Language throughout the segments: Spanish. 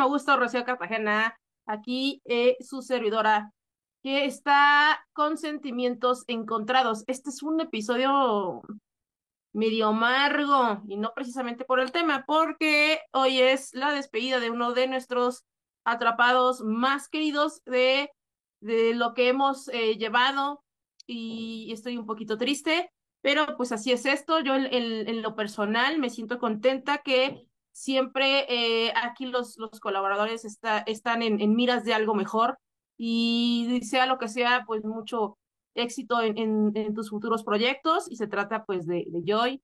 muchísimo gusto, Rocío Cartagena, aquí eh, su servidora, que está con sentimientos encontrados. Este es un episodio medio amargo y no precisamente por el tema, porque hoy es la despedida de uno de nuestros atrapados más queridos de, de lo que hemos eh, llevado y estoy un poquito triste, pero pues así es esto. Yo en, en lo personal me siento contenta que siempre eh, aquí los, los colaboradores está, están en, en, miras de algo mejor y sea lo que sea, pues mucho éxito en, en, tus futuros proyectos y se trata pues de, de, Joy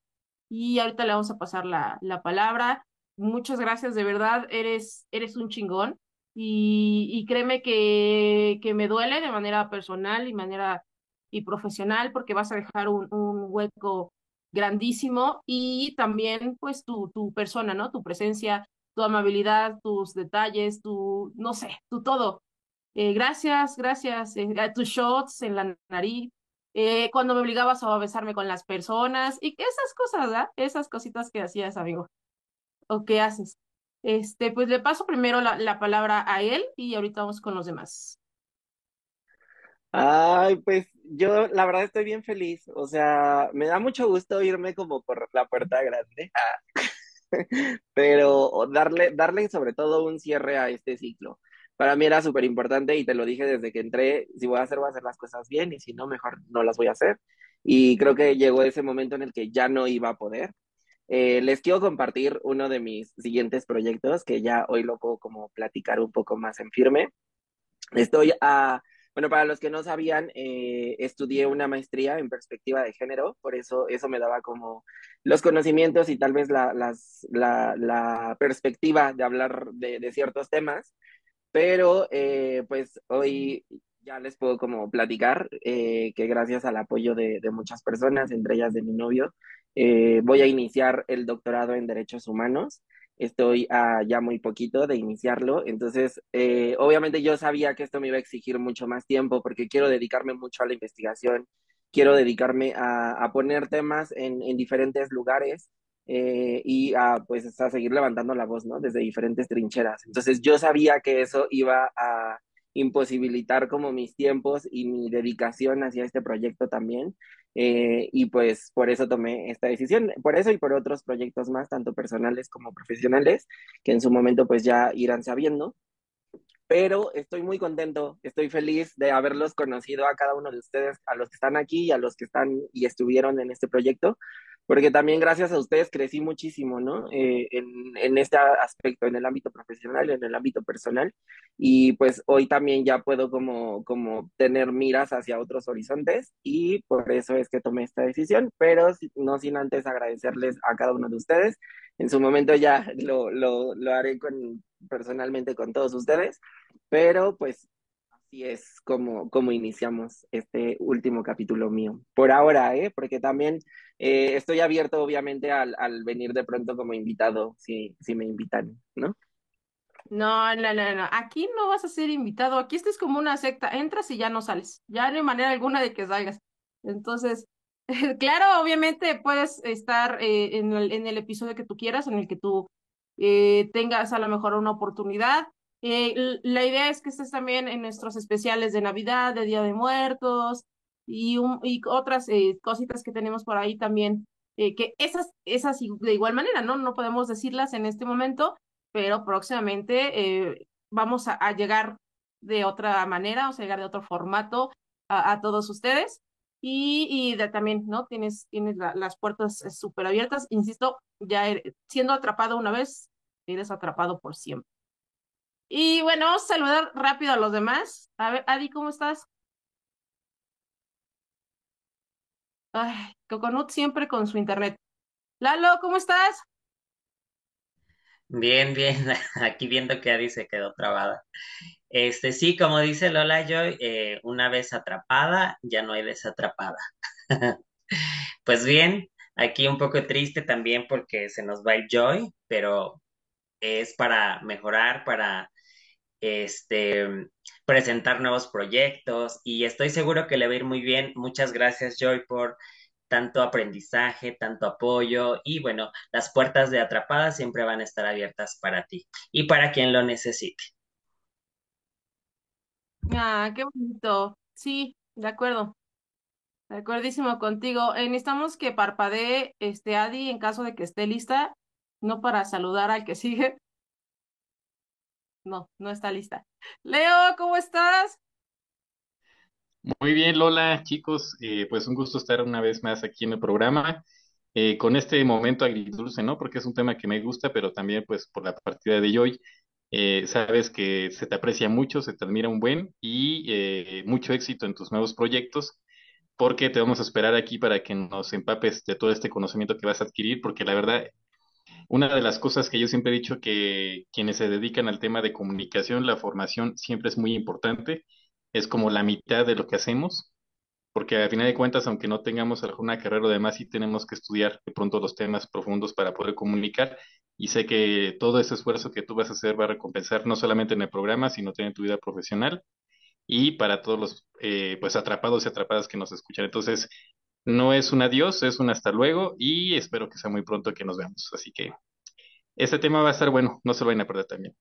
y ahorita le vamos a pasar la, la palabra. Muchas gracias, de verdad, eres, eres un chingón y, y créeme que, que me duele de manera personal y manera y profesional porque vas a dejar un, un hueco grandísimo y también pues tu, tu persona, ¿no? Tu presencia, tu amabilidad, tus detalles, tu, no sé, tu todo. Eh, gracias, gracias, eh, tus shots en la nariz, eh, cuando me obligabas a besarme con las personas y esas cosas. Esas cositas que hacías, amigo, o que haces. Este, pues le paso primero la, la palabra a él y ahorita vamos con los demás. Ay, pues yo la verdad estoy bien feliz, o sea, me da mucho gusto irme como por la puerta grande, ah, pero darle, darle sobre todo un cierre a este ciclo. Para mí era súper importante y te lo dije desde que entré, si voy a hacer, voy a hacer las cosas bien y si no, mejor no las voy a hacer. Y creo que llegó ese momento en el que ya no iba a poder. Eh, les quiero compartir uno de mis siguientes proyectos que ya hoy lo puedo como platicar un poco más en firme. Estoy a bueno, para los que no sabían, eh, estudié una maestría en perspectiva de género, por eso eso me daba como los conocimientos y tal vez la, las, la, la perspectiva de hablar de, de ciertos temas, pero eh, pues hoy ya les puedo como platicar eh, que gracias al apoyo de, de, muchas personas, entre ellas de mi novio, eh, voy a iniciar el doctorado en Derechos Humanos estoy a ya muy poquito de iniciarlo, entonces eh, obviamente yo sabía que esto me iba a exigir mucho más tiempo porque quiero dedicarme mucho a la investigación, quiero dedicarme a, a poner temas en, en, diferentes lugares eh, y a pues a seguir levantando la voz, ¿no? Desde diferentes trincheras. Entonces yo sabía que eso iba a imposibilitar como mis tiempos y mi dedicación hacia este proyecto también. Eh, y pues por eso tomé esta decisión, por eso y por otros proyectos más, tanto personales como profesionales, que en su momento pues ya irán sabiendo. Pero estoy muy contento, estoy feliz de haberlos conocido a cada uno de ustedes, a los que están aquí y a los que están y estuvieron en este proyecto, porque también gracias a ustedes crecí muchísimo, ¿no? Eh, en, en, este aspecto, en el ámbito profesional, en el ámbito personal, y pues hoy también ya puedo como, como tener miras hacia otros horizontes y por eso es que tomé esta decisión, pero no sin antes agradecerles a cada uno de ustedes. En su momento ya lo, lo, lo haré con, personalmente con todos ustedes, pero pues así es como, como iniciamos este último capítulo mío. Por ahora, ¿eh? Porque también eh, estoy abierto, obviamente, al, al, venir de pronto como invitado, si, si me invitan, ¿no? No, no, no, no. Aquí no vas a ser invitado. Aquí estás como una secta. Entras y ya no sales. Ya no hay manera alguna de que salgas. Entonces, claro, obviamente puedes estar eh, en, el, en el episodio que tú quieras, en el que tú eh, tengas a lo mejor una oportunidad. Eh, la idea es que estés también en nuestros especiales de Navidad, de Día de Muertos y, otras eh, cositas que tenemos por ahí también, eh, que esas, esas de igual manera, ¿no? No podemos decirlas en este momento, pero próximamente vamos a, llegar de otra manera, vamos a llegar de otro formato a, todos ustedes. Y, también, ¿no? Tienes, tienes la, las puertas súper abiertas. Insisto, ya er, siendo atrapado una vez, eres atrapado por siempre. Y bueno, vamos a saludar rápido a los demás. A ver, Adi, ¿cómo estás? Ay, Coconut siempre con su internet. Lalo, ¿cómo estás? Bien, bien. Aquí viendo que Adi se quedó trabada. Este, sí, como dice Lola Joy, eh, una vez atrapada, ya no hay desatrapada. pues bien, aquí un poco triste también porque se nos va el Joy, pero es para mejorar, para este, presentar nuevos proyectos y estoy seguro que le va a ir muy bien. Muchas gracias, Joy, por tanto aprendizaje, tanto apoyo y bueno, las puertas de atrapada siempre van a estar abiertas para ti y para quien lo necesite. Ah, qué bonito. Sí, de acuerdo. De acuerdísimo contigo. Eh, necesitamos que parpadee este Adi en caso de que esté lista, no para saludar al que sigue. No, no está lista. Leo, ¿cómo estás? Muy bien, Lola, chicos, eh, pues un gusto estar una vez más aquí en el programa, eh, con este momento agridulce, ¿no? Porque es un tema que me gusta, pero también pues por la partida de Joy, eh, sabes que se te aprecia mucho, se te admira un buen y mucho éxito en tus nuevos proyectos, porque te vamos a esperar aquí para que nos empapes de todo este conocimiento que vas a adquirir, porque la verdad, una de las cosas que yo siempre he dicho que quienes se dedican al tema de comunicación, la formación siempre es muy importante es como la mitad de lo que hacemos, porque al final de cuentas, aunque no tengamos alguna carrera o demás, sí tenemos que estudiar de pronto los temas profundos para poder comunicar. Y sé que todo ese esfuerzo que tú vas a hacer va a recompensar no solamente en el programa, sino también en tu vida profesional y para todos los eh, pues atrapados y atrapadas que nos escuchan. Entonces, no es un adiós, es un hasta luego y espero que sea muy pronto que nos veamos. Así que este tema va a estar bueno, no se lo vayan a perder también.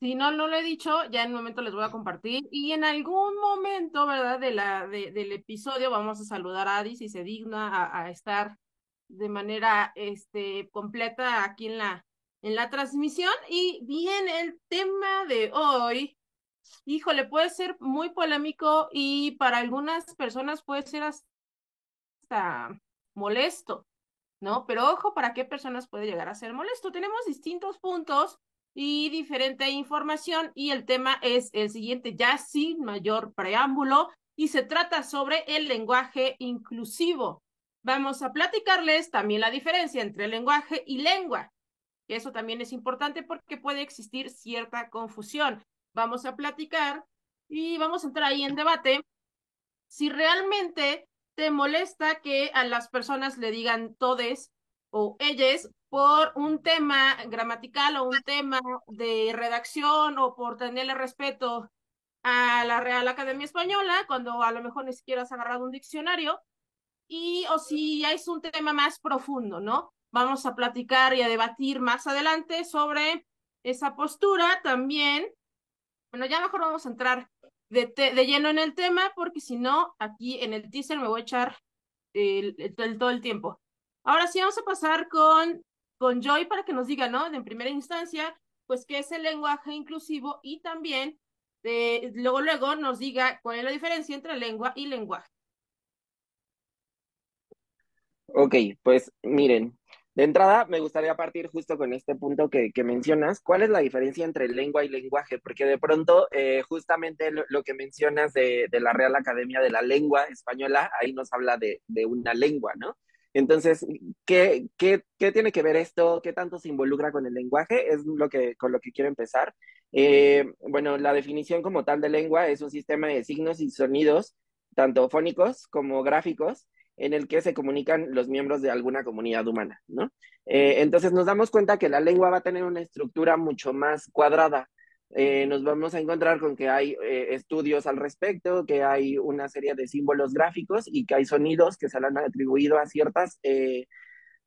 Si no, lo he dicho, ya en un momento les voy a compartir. Y en algún momento, ¿verdad? De la, de, del episodio vamos a saludar a Adi si se digna a, a, estar de manera este, completa aquí en la, en la transmisión. Y bien, el tema de hoy, híjole, puede ser muy polémico y para algunas personas puede ser hasta molesto, ¿no? Pero ojo, ¿para qué personas puede llegar a ser molesto? Tenemos distintos puntos y diferente información y el tema es el siguiente, ya sin mayor preámbulo, y se trata sobre el lenguaje inclusivo. Vamos a platicarles también la diferencia entre lenguaje y lengua. Eso también es importante porque puede existir cierta confusión. Vamos a platicar y vamos a entrar ahí en debate si realmente te molesta que a las personas le digan todes o ellas por un tema gramatical o un tema de redacción o por tenerle respeto a la Real Academia Española, cuando a lo mejor ni siquiera has agarrado un diccionario, y o si es un tema más profundo, ¿no? Vamos a platicar y a debatir más adelante sobre esa postura también. Bueno, ya mejor vamos a entrar de, de lleno en el tema, porque si no, aquí en el teaser me voy a echar el, todo el tiempo. Ahora sí vamos a pasar con con Joy para que nos diga, ¿no? En primera instancia, pues qué es el lenguaje inclusivo y también eh, luego, luego nos diga cuál es la diferencia entre lengua y lenguaje. Ok, pues miren, de entrada me gustaría partir justo con este punto que, mencionas. ¿Cuál es la diferencia entre lengua y lenguaje? Porque de pronto, eh, justamente lo, que mencionas de, la Real Academia de la Lengua Española, ahí nos habla de, una lengua, ¿no? Entonces, ¿qué, ¿qué, qué, tiene que ver esto? ¿Qué tanto se involucra con el lenguaje? Es lo que, con lo que quiero empezar. Eh, bueno, la definición como tal de lengua es un sistema de signos y sonidos, tanto fónicos como gráficos, en el que se comunican los miembros de alguna comunidad humana, ¿no? Eh, entonces nos damos cuenta que la lengua va a tener una estructura mucho más cuadrada, eh, nos vamos a encontrar con que hay eh, estudios al respecto, que hay una serie de símbolos gráficos y que hay sonidos que se le han atribuido a ciertas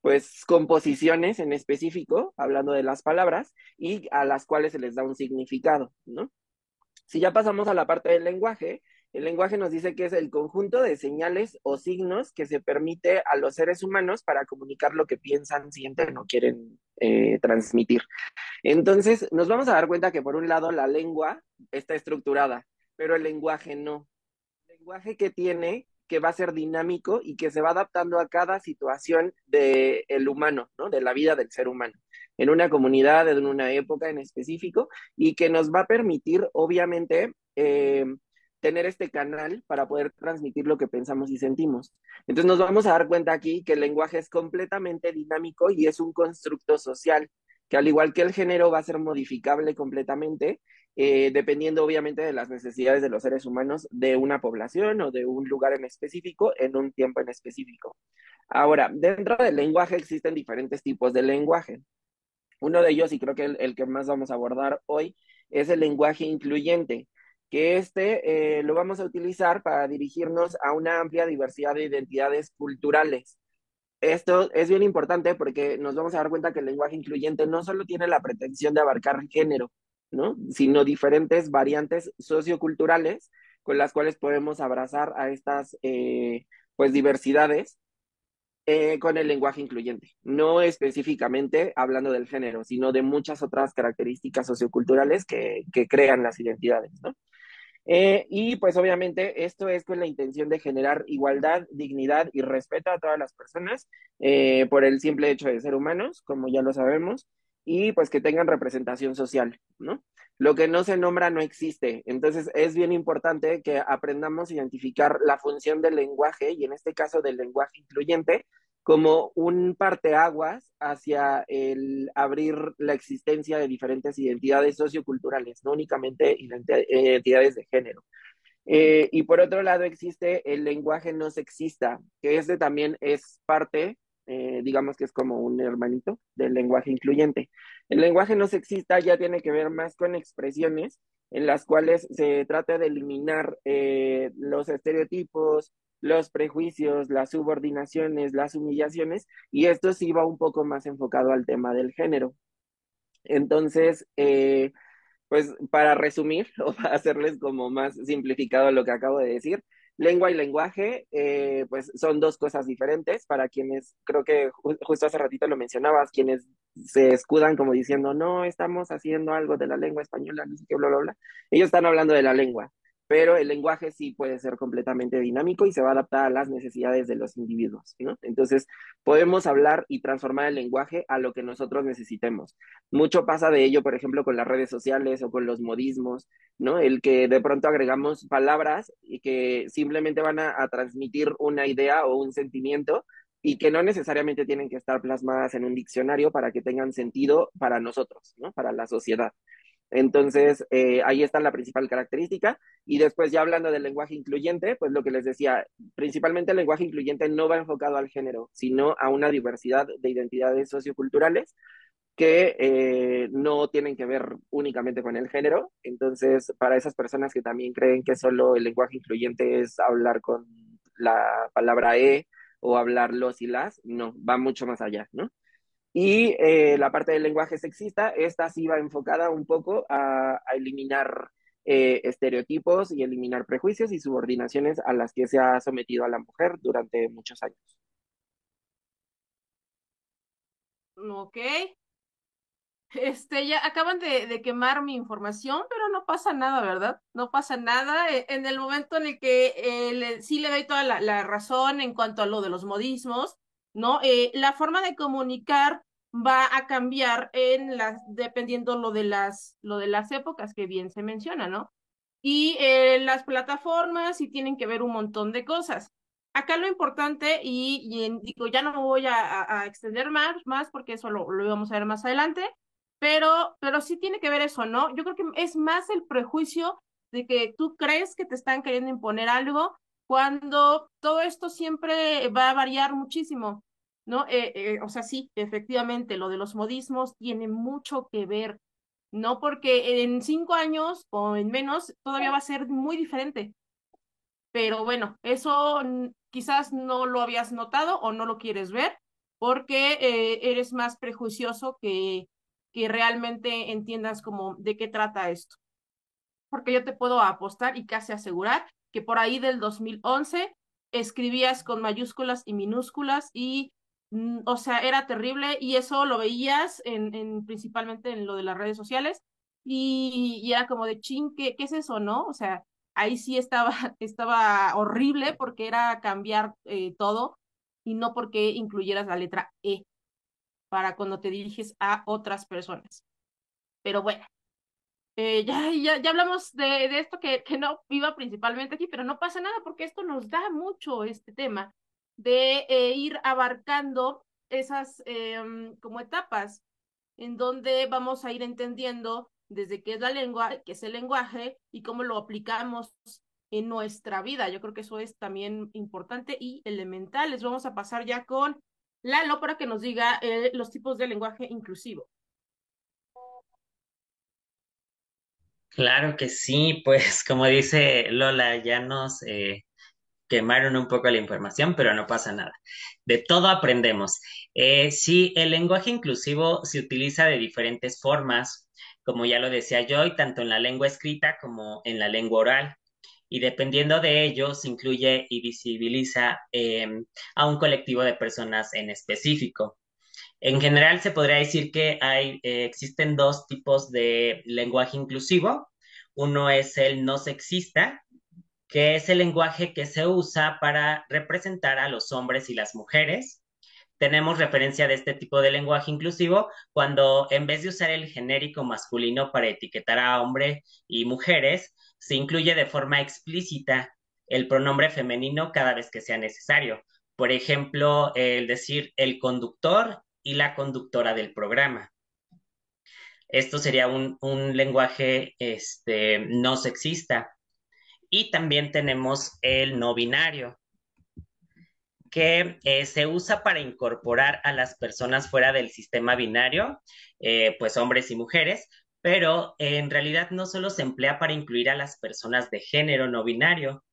pues composiciones en específico, hablando de las palabras, y a las cuales se les da un significado, ¿no? Si ya pasamos a la parte del lenguaje, el lenguaje nos dice que es el conjunto de señales o signos que se permite a los seres humanos para comunicar lo que piensan, sienten o quieren eh, transmitir. Entonces, nos vamos a dar cuenta que por un lado la lengua está estructurada, pero el lenguaje no. El lenguaje que tiene que va a ser dinámico y que se va adaptando a cada situación del el humano, ¿no? De la vida del ser humano, en una comunidad, en una época en específico, y que nos va a permitir, obviamente, eh, tener este canal para poder transmitir lo que pensamos y sentimos. Entonces nos vamos a dar cuenta aquí que el lenguaje es completamente dinámico y es un constructo social, que al igual que el género va a ser modificable completamente, eh, dependiendo obviamente de las necesidades de los seres humanos de una población o de un lugar en específico en un tiempo en específico. Ahora, dentro del lenguaje existen diferentes tipos de lenguaje. Uno de ellos, y creo que el, el que más vamos a abordar hoy, es el lenguaje incluyente que este eh, lo vamos a utilizar para dirigirnos a una amplia diversidad de identidades culturales. Esto es bien importante porque nos vamos a dar cuenta que el lenguaje incluyente no solo tiene la pretensión de abarcar género, ¿no? sino diferentes variantes socioculturales con las cuales podemos abrazar a estas eh, pues diversidades eh, con el lenguaje incluyente, no específicamente hablando del género, sino de muchas otras características socioculturales que, que crean las identidades, ¿no? Eh, y pues obviamente esto es con la intención de generar igualdad, dignidad y respeto a todas las personas eh, por el simple hecho de ser humanos, como ya lo sabemos, y pues que tengan representación social, ¿no? Lo que no se nombra no existe. Entonces es bien importante que aprendamos a identificar la función del lenguaje y en este caso del lenguaje incluyente como un parteaguas hacia el abrir la existencia de diferentes identidades socioculturales, no únicamente identidades de género. Eh, y por otro lado existe el lenguaje no sexista, que este también es parte, eh, digamos que es como un hermanito del lenguaje incluyente. El lenguaje no sexista ya tiene que ver más con expresiones en las cuales se trata de eliminar eh, los estereotipos, los prejuicios, las subordinaciones, las humillaciones, y esto sí va un poco más enfocado al tema del género. Entonces, eh, pues para resumir o para hacerles como más simplificado lo que acabo de decir, lengua y lenguaje, eh, pues son dos cosas diferentes para quienes, creo que justo hace ratito lo mencionabas, quienes se escudan como diciendo, no, estamos haciendo algo de la lengua española, no sé qué, bla, bla, bla. Ellos están hablando de la lengua pero el lenguaje sí puede ser completamente dinámico y se va a adaptar a las necesidades de los individuos, ¿no? Entonces, podemos hablar y transformar el lenguaje a lo que nosotros necesitemos. Mucho pasa de ello, por ejemplo, con las redes sociales o con los modismos, ¿no? El que de pronto agregamos palabras y que simplemente van a, transmitir una idea o un sentimiento y que no necesariamente tienen que estar plasmadas en un diccionario para que tengan sentido para nosotros, ¿no? Para la sociedad. Entonces, eh, ahí está la principal característica. Y después, ya hablando del lenguaje incluyente, pues lo que les decía, principalmente el lenguaje incluyente no va enfocado al género, sino a una diversidad de identidades socioculturales que eh, no tienen que ver únicamente con el género. Entonces, para esas personas que también creen que solo el lenguaje incluyente es hablar con la palabra E o hablar los y las, no, va mucho más allá, ¿no? Y eh, la parte del lenguaje sexista, esta sí va enfocada un poco a, eliminar eh, estereotipos y eliminar prejuicios y subordinaciones a las que se ha sometido a la mujer durante muchos años. Ok. Este, ya acaban de, quemar mi información, pero no pasa nada, ¿verdad? No pasa nada. E, en el momento en el que eh, sí le doy toda la, razón en cuanto a lo de los modismos, ¿no? Eh, la forma de comunicar va a cambiar en las, dependiendo lo de las, lo de las épocas que bien se menciona, ¿no? Y eh, las plataformas sí tienen que ver un montón de cosas. Acá lo importante, y, digo, ya no voy a, extender más, más porque eso lo, lo íbamos a ver más adelante, pero, pero sí tiene que ver eso, ¿no? Yo creo que es más el prejuicio de que tú crees que te están queriendo imponer algo cuando todo esto siempre va a variar muchísimo, ¿no? Eh, eh, o sea, sí, efectivamente, lo de los modismos tiene mucho que ver, ¿no? Porque en cinco años o en menos todavía va a ser muy diferente. Pero bueno, eso quizás no lo habías notado o no lo quieres ver porque eh, eres más prejuicioso que, que realmente entiendas como de qué trata esto. Porque yo te puedo apostar y casi asegurar que por ahí del 2011 escribías con mayúsculas y minúsculas y, mm, o sea, era terrible y eso lo veías en, en principalmente en lo de las redes sociales y, era como de ching, ¿qué, ¿qué, es eso, no? O sea, ahí sí estaba, estaba horrible porque era cambiar eh, todo y no porque incluyeras la letra E para cuando te diriges a otras personas. Pero bueno, eh, ya, ya, ya, hablamos de, de esto que, que, no iba principalmente aquí, pero no pasa nada porque esto nos da mucho este tema de eh, ir abarcando esas em, como etapas en donde vamos a ir entendiendo desde qué es la lengua, qué es el lenguaje y cómo lo aplicamos en nuestra vida. Yo creo que eso es también importante y elemental. Les vamos a pasar ya con Lalo para que nos diga eh, los tipos de lenguaje inclusivo. Claro que sí, pues como dice Lola, ya nos eh, quemaron un poco la información, pero no pasa nada. De todo aprendemos. Eh, sí, el lenguaje inclusivo se utiliza de diferentes formas, como ya lo decía yo, y tanto en la lengua escrita como en la lengua oral. Y dependiendo de ello, se incluye y visibiliza eh, a un colectivo de personas en específico. En general, se podría decir que hay, eh, existen dos tipos de lenguaje inclusivo. Uno es el no sexista, que es el lenguaje que se usa para representar a los hombres y las mujeres. Tenemos referencia de este tipo de lenguaje inclusivo cuando en vez de usar el genérico masculino para etiquetar a hombre y mujeres, se incluye de forma explícita el pronombre femenino cada vez que sea necesario. Por ejemplo, el decir el conductor y la conductora del programa. Esto sería un, un lenguaje este, no sexista. Y también tenemos el no binario, que eh, se usa para incorporar a las personas fuera del sistema binario, eh, pues hombres y mujeres, pero eh, en realidad no solo se emplea para incluir a las personas de género no binario,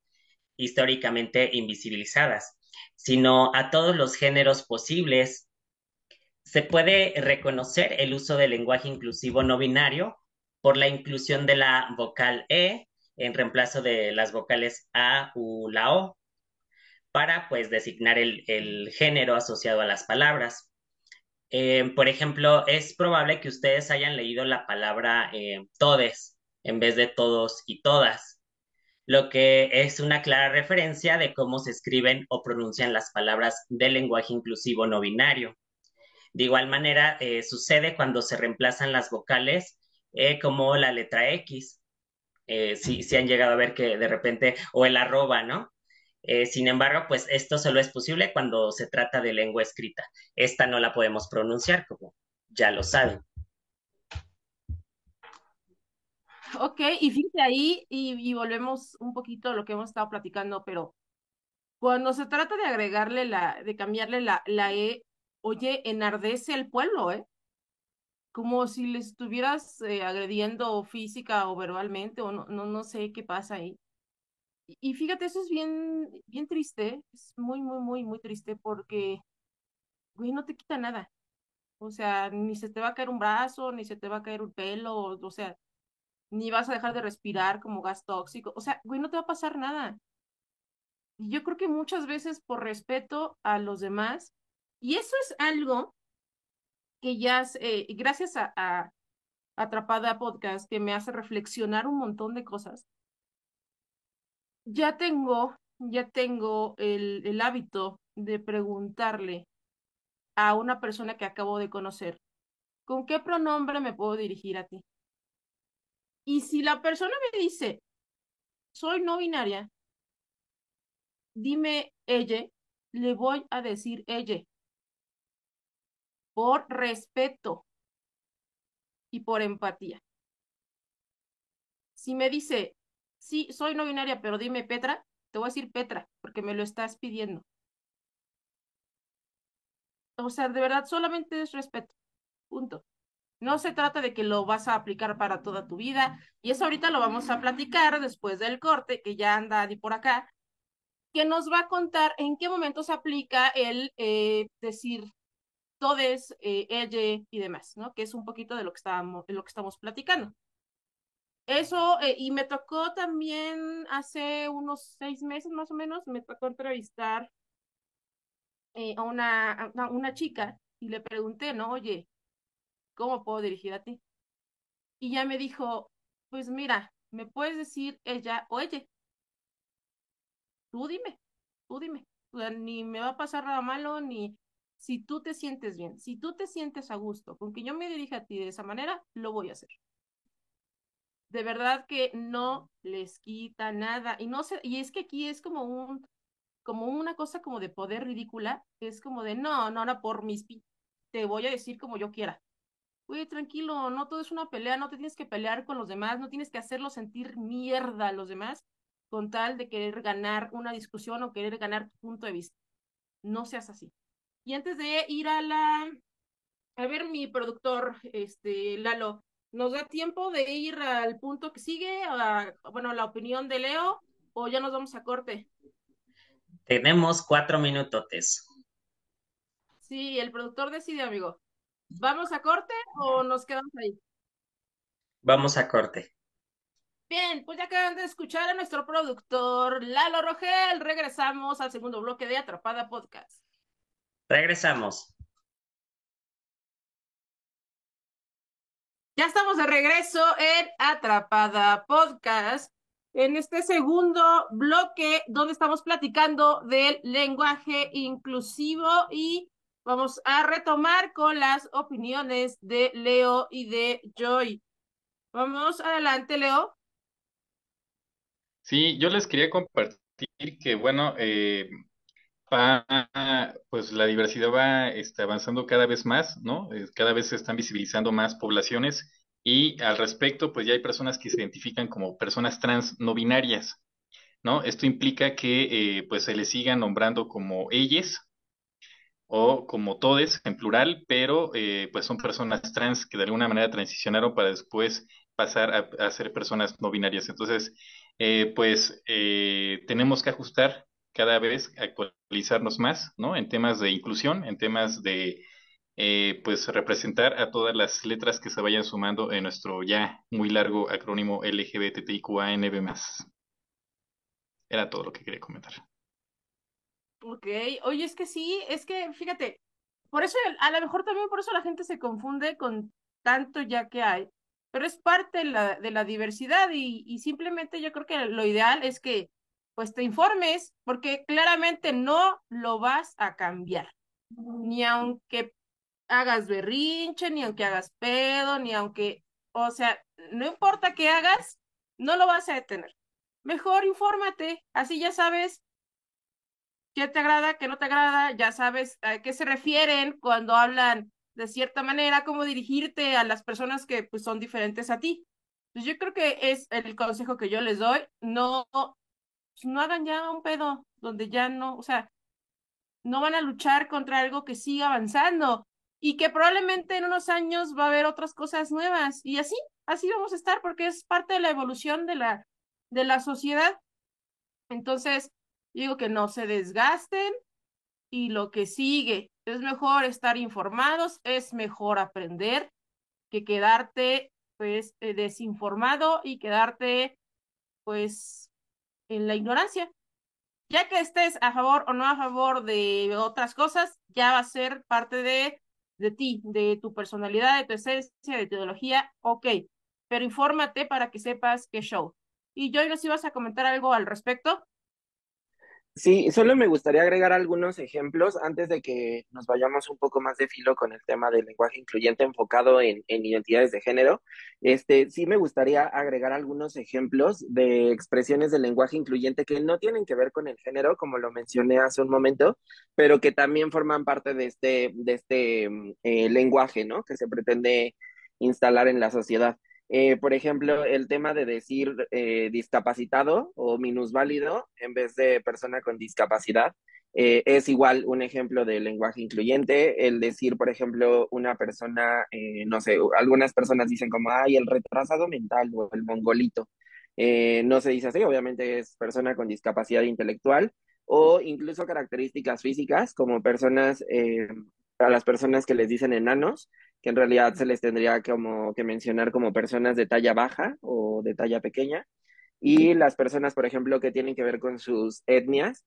históricamente invisibilizadas, sino a todos los géneros posibles. Se puede reconocer el uso del lenguaje inclusivo no binario por la inclusión de la vocal E en reemplazo de las vocales A u la O para pues designar el, género asociado a las palabras. Eh, por ejemplo, es probable que ustedes hayan leído la palabra eh, todes en vez de todos y todas, lo que es una clara referencia de cómo se escriben o pronuncian las palabras del lenguaje inclusivo no binario. De igual manera, eh, sucede cuando se reemplazan las vocales eh, como la letra X. Eh, si, han llegado a ver que de repente, o el arroba, ¿no? Eh, sin embargo, pues esto solo es posible cuando se trata de lengua escrita. Esta no la podemos pronunciar, como ya lo saben. Ok, y fíjate ahí, y, y, volvemos un poquito a lo que hemos estado platicando, pero cuando se trata de agregarle la, de cambiarle la, la E, oye, enardece el pueblo, ¿eh? Como si le estuvieras eh, agrediendo física o verbalmente, o no, no, no sé qué pasa ahí. Y fíjate, eso es bien, bien triste, es muy, muy, muy, muy triste porque, güey, no te quita nada. O sea, ni se te va a caer un brazo, ni se te va a caer un pelo, o, o sea, ni vas a dejar de respirar como gas tóxico. O sea, güey, no te va a pasar nada. Y yo creo que muchas veces por respeto a los demás, y eso es algo que ya, eh, gracias a, a Atrapada Podcast, que me hace reflexionar un montón de cosas ya tengo, ya tengo el, el hábito de preguntarle a una persona que acabo de conocer, ¿con qué pronombre me puedo dirigir a ti? Y si la persona me dice, soy no binaria, dime ella, le voy a decir ella. Por respeto y por empatía. Si me dice, sí, soy no binaria, pero dime Petra, te voy a decir Petra, porque me lo estás pidiendo. O sea, de verdad, solamente es respeto. Punto. No se trata de que lo vas a aplicar para toda tu vida. Y eso ahorita lo vamos a platicar después del corte, que ya anda ahí por acá, que nos va a contar en qué momento se aplica el eh, decir todes, eh, ella y demás, ¿no? Que es un poquito de lo que, estábamos, de lo que estamos platicando. Eso, eh, y me tocó también hace unos seis meses más o menos, me tocó entrevistar eh, a, una, a una chica y le pregunté, ¿no? Oye, ¿cómo puedo dirigir a ti? Y ya me dijo, pues mira, me puedes decir ella o ella. Tú dime, tú dime. O sea, ni me va a pasar nada malo, ni si tú te sientes bien, si tú te sientes a gusto con que yo me dirija a ti de esa manera, lo voy a hacer de verdad que no les quita nada. Y no sé, y es que aquí es como un, como una cosa como de poder ridícula, es como de no, no, no, por mis te voy a decir como yo quiera. Güey, tranquilo, no todo es una pelea, no te tienes que pelear con los demás, no tienes que hacerlo sentir mierda a los demás con tal de querer ganar una discusión o querer ganar tu punto de vista. No seas así. Y antes de ir a la, a ver mi productor, este, Lalo, ¿Nos da tiempo de ir al punto que sigue? A, bueno, la opinión de Leo, o ya nos vamos a corte. Tenemos cuatro minutotes. Sí, el productor decide, amigo. ¿Vamos a corte o nos quedamos ahí? Vamos a corte. Bien, pues ya acaban de escuchar a nuestro productor Lalo Rogel. Regresamos al segundo bloque de Atrapada Podcast. Regresamos. Ya estamos de regreso en Atrapada Podcast, en este segundo bloque donde estamos platicando del lenguaje inclusivo y vamos a retomar con las opiniones de Leo y de Joy. Vamos adelante, Leo. Sí, yo les quería compartir que, bueno, eh, pues la diversidad va este, avanzando cada vez más, ¿no? cada vez se están visibilizando más poblaciones y al respecto, pues ya hay personas que se identifican como personas trans no binarias, ¿no? Esto implica que eh, pues se les sigan nombrando como ellas o como todes en plural, pero eh, pues son personas trans que de alguna manera transicionaron para después pasar a, ser personas no binarias. Entonces, eh, pues eh, tenemos que ajustar cada vez, actualizarnos más, ¿no? En temas de inclusión, en temas de, eh, pues, representar a todas las letras que se vayan sumando en nuestro ya muy largo acrónimo LGBTIQANB+. Era todo lo que quería comentar. Ok, oye, es que sí, es que fíjate, por eso a lo mejor también por eso la gente se confunde con tanto ya que hay, pero es parte de la, diversidad y, simplemente yo creo que lo ideal es que pues te informes porque claramente no lo vas a cambiar, ni aunque hagas berrinche, ni aunque hagas pedo, ni aunque, o sea, no importa qué hagas, no lo vas a detener. Mejor infórmate, así ya sabes qué te agrada, qué no te agrada, ya sabes a qué se refieren cuando hablan de cierta manera, cómo dirigirte a las personas que pues, son diferentes a ti. Pues yo creo que es el consejo que yo les doy, no, no hagan ya un pedo donde ya no, o sea, no van a luchar contra algo que siga avanzando y que probablemente en unos años va a haber otras cosas nuevas y así, así vamos a estar porque es parte de la evolución de la, de la sociedad. Entonces, digo que no se desgasten y lo que sigue, es mejor estar informados, es mejor aprender que quedarte pues eh, desinformado y quedarte pues en la ignorancia. Ya que estés a favor o no a favor de otras cosas, ya va a ser parte de, de ti, de tu personalidad, de tu esencia, de tu ideología, ok, pero infórmate para que sepas qué show. Y yo, si vas a comentar algo al respecto. Sí, solo me gustaría agregar algunos ejemplos antes de que nos vayamos un poco más de filo con el tema del lenguaje incluyente enfocado en, en, identidades de género. Este, sí me gustaría agregar algunos ejemplos de expresiones del lenguaje incluyente que no tienen que ver con el género, como lo mencioné hace un momento, pero que también forman parte de este, de este eh, lenguaje, ¿no? Que se pretende instalar en la sociedad. Eh, por ejemplo, el tema de decir eh, discapacitado o minusválido en vez de persona con discapacidad eh, es igual un ejemplo de lenguaje incluyente. El decir, por ejemplo, una persona, eh, no sé, algunas personas dicen como, ay, el retrasado mental o el mongolito. Eh, no se dice así, obviamente es persona con discapacidad intelectual o incluso características físicas como personas, a las personas que les dicen enanos, que en realidad se les tendría como que mencionar como personas de talla baja o de talla pequeña, y las personas, por ejemplo, que tienen que ver con sus etnias,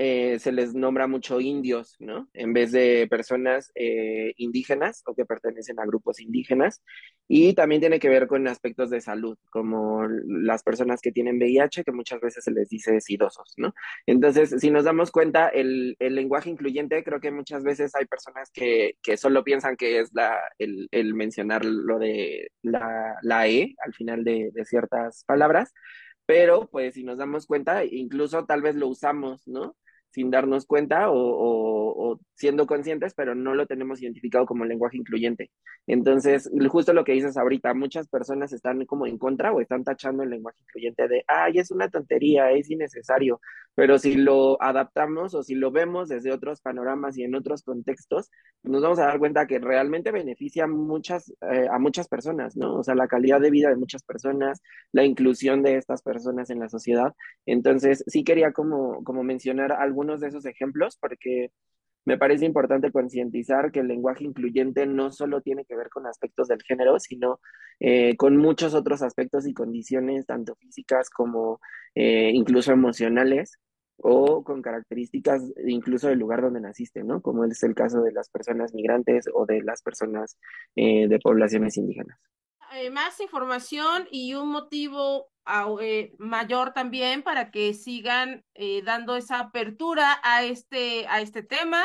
eh, se les nombra mucho indios, ¿no? En vez de personas eh, indígenas o que pertenecen a grupos indígenas. Y también tiene que ver con aspectos de salud, como las personas que tienen VIH, que muchas veces se les dice sidosos, ¿no? Entonces, si nos damos cuenta, el, el lenguaje incluyente, creo que muchas veces hay personas que, que solo piensan que es la, el, el mencionar lo de la, la E al final de, de ciertas palabras, pero pues si nos damos cuenta, incluso tal vez lo usamos, ¿no? Sin darnos cuenta o, siendo conscientes, pero no lo tenemos identificado como lenguaje incluyente. Entonces, justo lo que dices ahorita, muchas personas están como en contra o están tachando el lenguaje incluyente de, ay, es una tontería, es innecesario, pero si lo adaptamos o si lo vemos desde otros panoramas y en otros contextos, nos vamos a dar cuenta que realmente beneficia muchas, eh, a muchas personas, ¿no? O sea, la calidad de vida de muchas personas, la inclusión de estas personas en la sociedad. Entonces, sí quería como, como mencionar algunos de esos ejemplos porque me parece importante concientizar que el lenguaje incluyente no solo tiene que ver con aspectos del género, sino eh, con muchos otros aspectos y condiciones, tanto físicas como eh, incluso emocionales, o con características incluso del lugar donde naciste, ¿no? Como es el caso de las personas migrantes o de las personas eh, de poblaciones indígenas. Más información y un motivo eh, mayor también para que sigan eh, dando esa apertura a este, a este tema,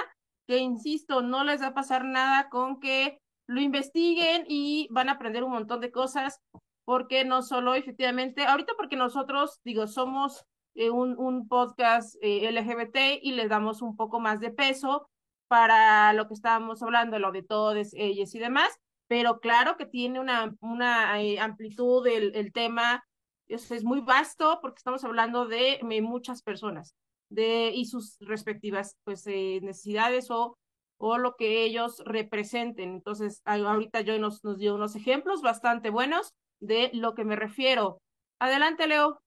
que insisto, no les va a pasar nada con que lo investiguen y van a aprender un montón de cosas, porque no solo efectivamente, ahorita porque nosotros, digo, somos eh, un, un, podcast LGBT y les damos un poco más de peso para lo que estábamos hablando, lo de todos ellos y demás, pero claro que tiene una, una amplitud el, el tema es, muy vasto porque estamos hablando de, muchas personas de, y sus respectivas pues, eh, necesidades o, o lo que ellos representen. Entonces, ahorita Joy nos, nos dio unos ejemplos bastante buenos de lo que me refiero. Adelante, Leo.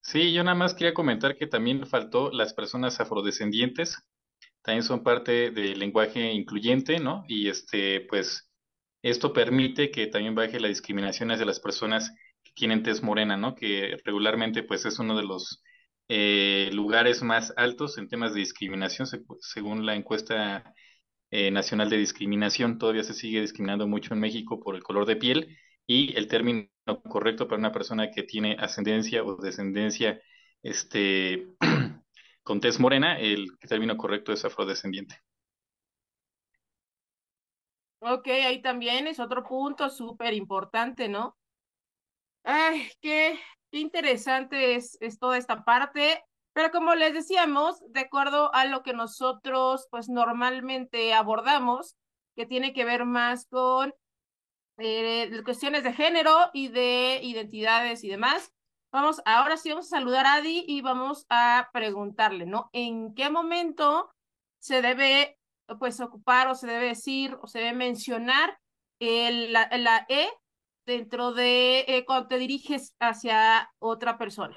Sí, yo nada más quería comentar que también faltó las personas afrodescendientes, también son parte del lenguaje incluyente, ¿no? Y este, pues, esto permite que también baje la discriminación hacia las personas que tienen tez morena, ¿no? Que regularmente pues es uno de los eh, lugares más altos en temas de discriminación, según la encuesta eh, nacional de discriminación. Todavía se sigue discriminando mucho en México por el color de piel y el término correcto para una persona que tiene ascendencia o descendencia este, con tez morena, el término correcto es afrodescendiente. Ok, ahí también es otro punto súper importante, ¿no? Ay, qué, interesante es, es toda esta parte, pero como les decíamos, de acuerdo a lo que nosotros pues normalmente abordamos, que tiene que ver más con eh, cuestiones de género y de identidades y demás. Vamos, ahora sí vamos a saludar a Adi y vamos a preguntarle, ¿no? ¿En qué momento se debe pues ocupar o se debe decir o se debe mencionar la, la, E dentro de eh, cuando te diriges hacia otra persona.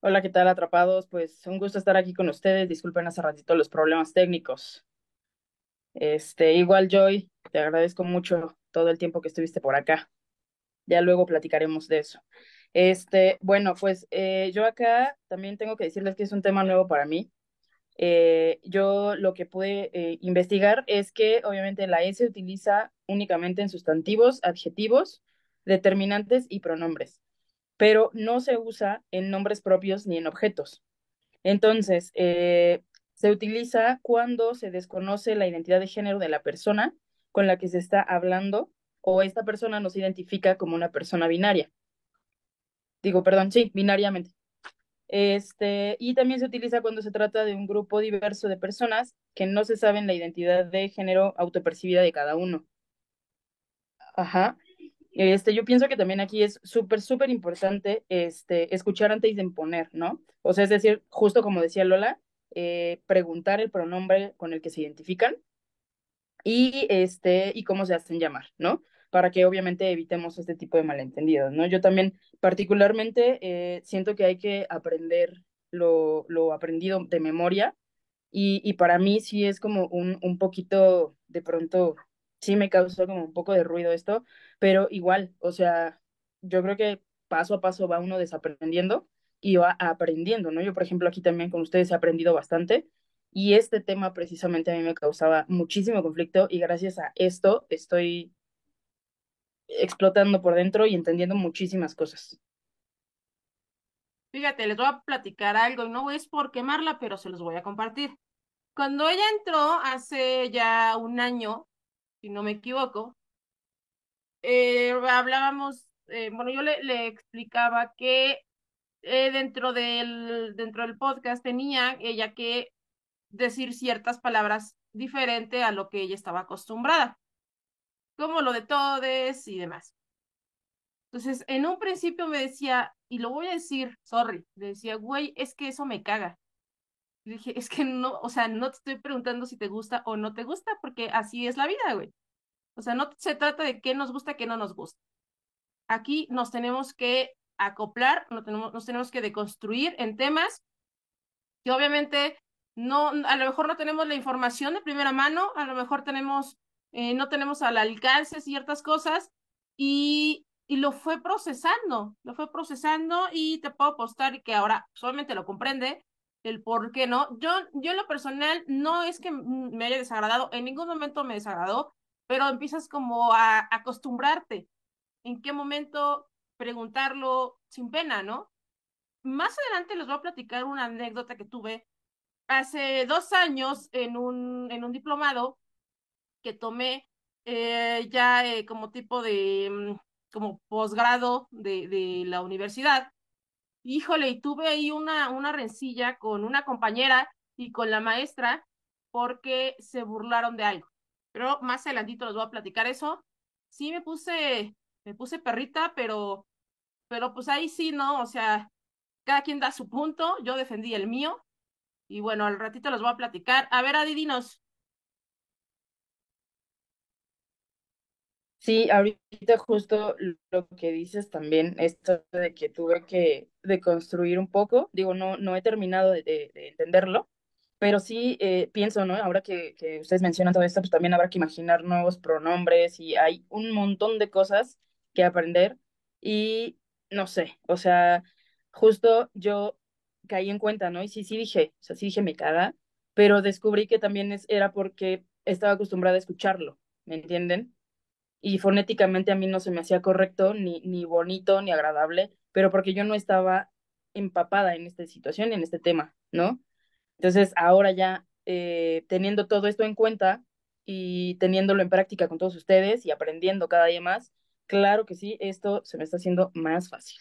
Hola, ¿qué tal, atrapados? Pues un gusto estar aquí con ustedes. Disculpen hace ratito los problemas técnicos. Este, igual, Joy, te agradezco mucho todo el tiempo que estuviste por acá. Ya luego platicaremos de eso. Este, bueno, pues eh, yo acá también tengo que decirles que es un tema nuevo para mí. Eh, yo lo que pude eh, investigar es que obviamente la S se utiliza únicamente en sustantivos, adjetivos, determinantes y pronombres, pero no se usa en nombres propios ni en objetos. Entonces, se utiliza cuando se desconoce la identidad de género de la persona con la que se está hablando o esta persona no se identifica como una persona binaria. Digo, perdón, sí, binariamente. Este, y también se utiliza cuando se trata de un grupo diverso de personas que no se saben la identidad de género autopercibida de cada uno. Ajá. Este, yo pienso que también aquí es súper, súper importante este, escuchar antes de imponer, ¿no? O sea, es decir, justo como decía Lola, eh, preguntar el pronombre con el que se identifican y, este, y cómo se hacen llamar, ¿no? Para que obviamente evitemos este tipo de malentendidos, ¿no? Yo también particularmente eh, siento que hay que aprender lo, lo aprendido de memoria y, y, para mí sí es como un, un poquito, de pronto, sí me causó como un poco de ruido esto, pero igual, o sea, yo creo que paso a paso va uno desaprendiendo y va aprendiendo, ¿no? Yo, por ejemplo, aquí también con ustedes he aprendido bastante y este tema precisamente a mí me causaba muchísimo conflicto y gracias a esto estoy explotando por dentro y entendiendo muchísimas cosas. Fíjate, les voy a platicar algo y no es por quemarla, pero se los voy a compartir. Cuando ella entró hace ya un año, si no me equivoco, eh, hablábamos, eh, bueno, yo le, explicaba que eh, dentro del, dentro del podcast tenía ella que decir ciertas palabras diferente a lo que ella estaba acostumbrada, como lo de todes y demás. Entonces, en un principio me decía, y lo voy a decir, sorry, le decía, güey, es que eso me caga. Dije, es que no, o sea, no te estoy preguntando si te gusta o no te gusta, porque así es la vida, güey. O sea, no se trata de qué nos gusta, qué no nos gusta. Aquí nos tenemos que acoplar, nos tenemos, nos tenemos que deconstruir en temas que obviamente no, a lo mejor no tenemos la información de primera mano, a lo mejor tenemos, eh, no tenemos al alcance ciertas cosas y, y lo fue procesando, lo fue procesando y te puedo apostar que ahora solamente lo comprende el por qué no. Yo, yo en lo personal no es que me haya desagradado, en ningún momento me desagradó, pero empiezas como a acostumbrarte. ¿En qué momento preguntarlo sin pena, no? Más adelante les voy a platicar una anécdota que tuve hace dos años en un, en un diplomado que tomé eh, ya eh, como tipo de, mm, como posgrado de, de la universidad. Híjole, y tuve ahí una, una rencilla con una compañera y con la maestra porque se burlaron de algo. Pero más adelantito les voy a platicar eso. Sí me puse, me puse perrita, pero, pero pues ahí sí, ¿no? O sea, cada quien da su punto, yo defendí el mío, y bueno, al ratito los voy a platicar. A ver, Adidinos. Sí, ahorita justo lo que dices también, esto de que tuve que deconstruir un poco, digo, no, no he terminado de, de- de entenderlo, pero sí eh, pienso, ¿no? Ahora que, que ustedes mencionan todo esto, pues también habrá que imaginar nuevos pronombres y hay un montón de cosas que aprender y no sé, o sea, justo yo caí en cuenta, ¿no? Y sí, sí dije, o sea, sí dije me caga, pero descubrí que también es, era porque estaba acostumbrada a escucharlo, ¿me entienden? Y fonéticamente a mí no se me hacía correcto, ni, ni bonito, ni agradable, pero porque yo no estaba empapada en esta situación, en este tema, ¿no? Entonces, ahora ya eh, teniendo todo esto en cuenta y teniéndolo en práctica con todos ustedes y aprendiendo cada día más, claro que sí, esto se me está haciendo más fácil.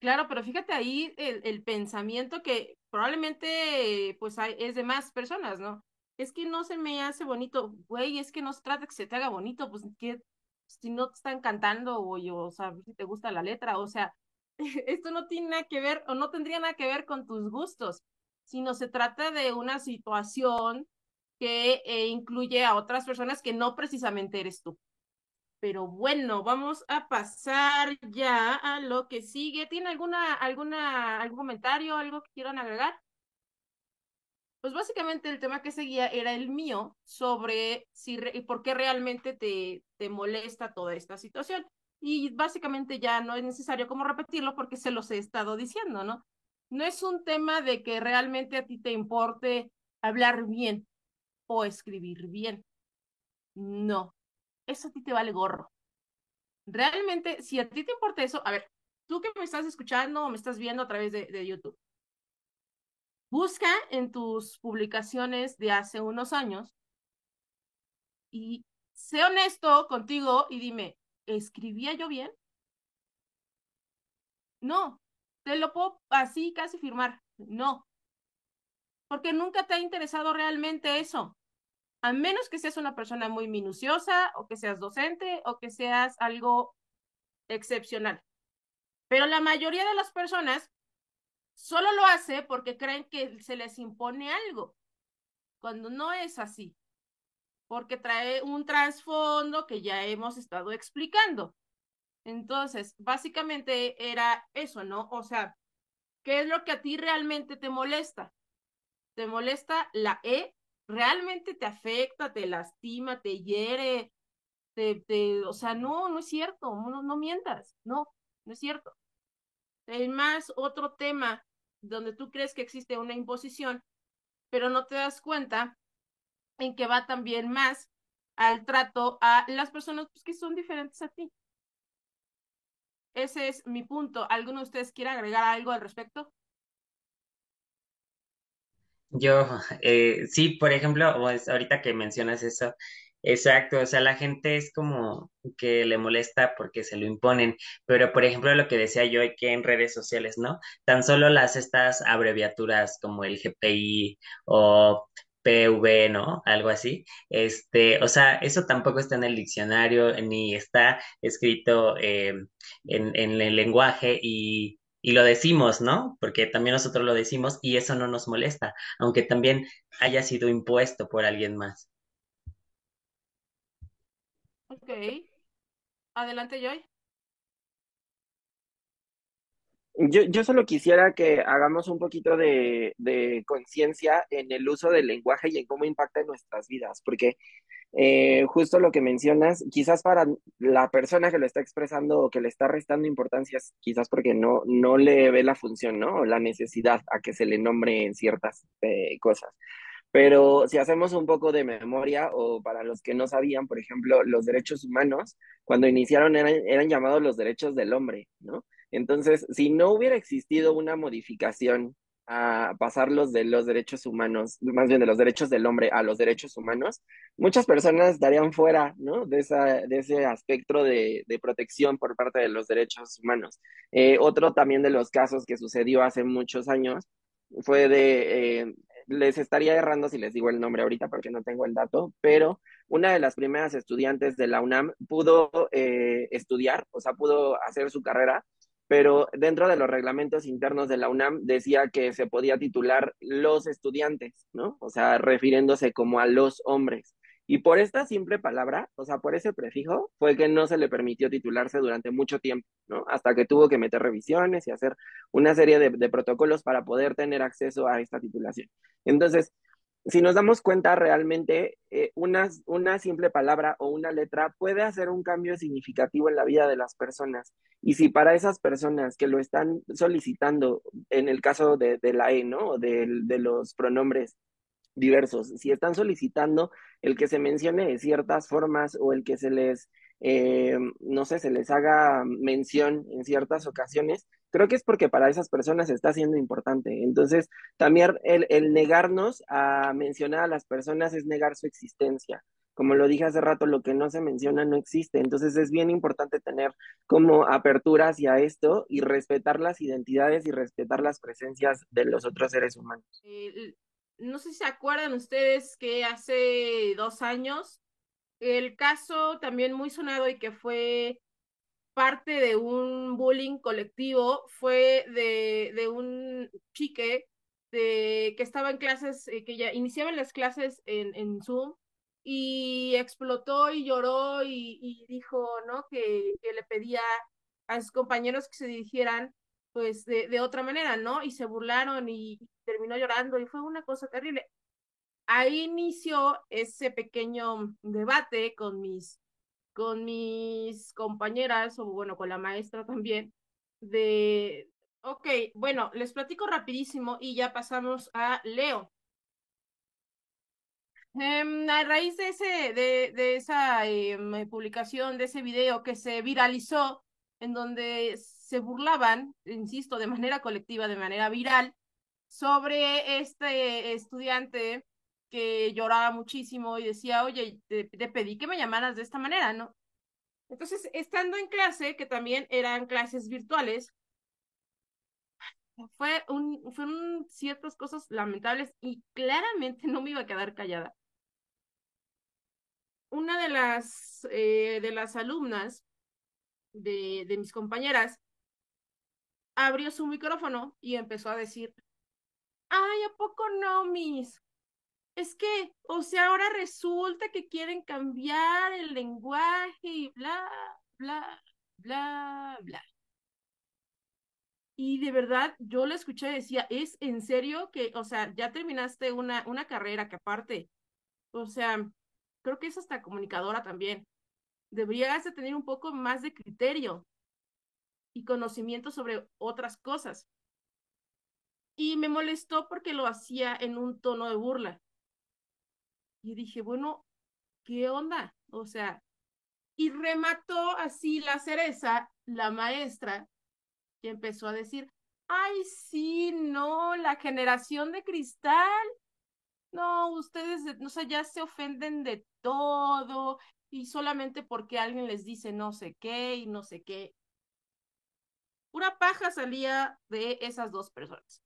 Claro, pero fíjate ahí el, el pensamiento que probablemente pues es de más personas, ¿no? Es que no se me hace bonito, güey, es que no se trata que se te haga bonito, pues que si no te están cantando o, yo, o sea, si te gusta la letra, o sea, esto no tiene nada que ver o no tendría nada que ver con tus gustos, sino se trata de una situación que eh, incluye a otras personas que no precisamente eres tú. Pero bueno, vamos a pasar ya a lo que sigue. ¿Tiene alguna, alguna, algún comentario, algo que quieran agregar? Pues básicamente el tema que seguía era el mío sobre si y por qué realmente te, te molesta toda esta situación. Y básicamente ya no es necesario como repetirlo porque se los he estado diciendo, ¿no? No es un tema de que realmente a ti te importe hablar bien o escribir bien. No, eso a ti te vale gorro. Realmente, si a ti te importa eso, a ver, tú que me estás escuchando o me estás viendo a través de, de YouTube, busca en tus publicaciones de hace unos años y sé honesto contigo y dime, ¿escribía yo bien? No, te lo puedo así casi firmar, no, porque nunca te ha interesado realmente eso a menos que seas una persona muy minuciosa o que seas docente o que seas algo excepcional. Pero la mayoría de las personas solo lo hace porque creen que se les impone algo, cuando no es así, porque trae un trasfondo que ya hemos estado explicando. Entonces, básicamente era eso, ¿no? O sea, ¿qué es lo que a ti realmente te molesta? ¿Te molesta la E realmente te afecta, te lastima, te hiere, te, te, o sea, no, no es cierto, no, no mientas, no, no es cierto. Es más otro tema donde tú crees que existe una imposición, pero no te das cuenta en que va también más al trato a las personas pues, que son diferentes a ti. Ese es mi punto. ¿Alguno de ustedes quiere agregar algo al respecto? Yo, eh, sí, por ejemplo, ahorita que mencionas eso, Exacto, o sea, la gente es como que le molesta porque se lo imponen, pero por ejemplo lo que decía yo que en redes sociales, ¿no? Tan solo las estas abreviaturas como el GPI o PV, ¿no? Algo así. Este, o sea, eso tampoco está en el diccionario ni está escrito eh, en, el lenguaje y lo decimos, ¿no? Porque también nosotros lo decimos y eso no nos molesta, aunque también haya sido impuesto por alguien más. Ok. Adelante, Joy. Yo, yo solo quisiera que hagamos un poquito de, de conciencia en el uso del lenguaje y en cómo impacta en nuestras vidas, porque eh, justo lo que mencionas, quizás para la persona que lo está expresando o que le está restando importancia, quizás porque no, no le ve la función, ¿no? O la necesidad a que se le nombre en ciertas eh, cosas. Pero si hacemos un poco de memoria, o para los que no sabían, por ejemplo, los derechos humanos, cuando iniciaron eran, eran llamados los derechos del hombre, ¿no? Entonces, si no hubiera existido una modificación a pasarlos de los derechos humanos, más bien de los derechos del hombre a los derechos humanos, muchas personas estarían fuera, ¿no? De, esa, de ese aspecto de, de protección por parte de los derechos humanos. Eh, otro también de los casos que sucedió hace muchos años fue de, eh, les estaría errando si les digo el nombre ahorita porque no tengo el dato, pero una de las primeras estudiantes de la UNAM pudo eh, estudiar, o sea, pudo hacer su carrera, pero dentro de los reglamentos internos de la UNAM decía que se podía titular los estudiantes, ¿no? O sea, refiriéndose como a los hombres. Y por esta simple palabra, o sea, por ese prefijo, fue que no se le permitió titularse durante mucho tiempo, ¿no? Hasta que tuvo que meter revisiones y hacer una serie de, protocolos para poder tener acceso a esta titulación. Entonces, si nos damos cuenta realmente, eh, una, una simple palabra o una letra puede hacer un cambio significativo en la vida de las personas. Y si para esas personas que lo están solicitando, en el caso de, de la E, ¿no? De, de los pronombres diversos, si están solicitando el que se mencione de ciertas formas o el que se les, eh, no sé, se les haga mención en ciertas ocasiones, creo que es porque para esas personas está siendo importante. Entonces, también el, el negarnos a mencionar a las personas es negar su existencia. Como lo dije hace rato, lo que no se menciona no existe. Entonces es bien importante tener como apertura hacia esto y respetar las identidades y respetar las presencias de los otros seres humanos. No sé si se acuerdan ustedes que hace dos años el caso también muy sonado y que fue parte de un bullying colectivo fue de, de un chique de, que estaba en clases, eh, que ya iniciaban las clases en, en Zoom y explotó y lloró y, y dijo, ¿no? Que, que, le pedía a sus compañeros que se dirigieran pues de, otra manera, ¿no? Y se burlaron y, terminó llorando y fue una cosa terrible. Ahí inició ese pequeño debate con mis, con mis compañeras, o bueno, con la maestra también, de, ok, bueno, les platico rapidísimo y ya pasamos a Leo. Um, a raíz de, ese, de, de esa um, publicación, de ese video que se viralizó, en donde se burlaban, insisto, de manera colectiva, de manera viral, sobre este estudiante que lloraba muchísimo y decía, oye, te, pedí que me llamaras de esta manera, ¿no? Entonces, estando en clase, que también eran clases virtuales, fue un, fueron ciertas cosas lamentables y claramente no me iba a quedar callada. Una de las, eh, de las alumnas de, de mis compañeras abrió su micrófono y empezó a decir, ay, ¿a poco no, mis? Es que, o sea, ahora resulta que quieren cambiar el lenguaje y bla, bla, bla, bla. Y de verdad, yo la escuché y decía, ¿es en serio que, o sea, ya terminaste una, una carrera que aparte, o sea, creo que es hasta comunicadora también. Deberías de tener un poco más de criterio y conocimiento sobre otras cosas y me molestó porque lo hacía en un tono de burla. Y dije, bueno, ¿qué onda? O sea, y remató así la cereza, la maestra, y empezó a decir, ay, sí, no, la generación de cristal, No, ustedes, no sé, ya se ofenden de todo y solamente porque alguien les dice no sé qué y no sé qué. Pura paja salía de esas dos personas.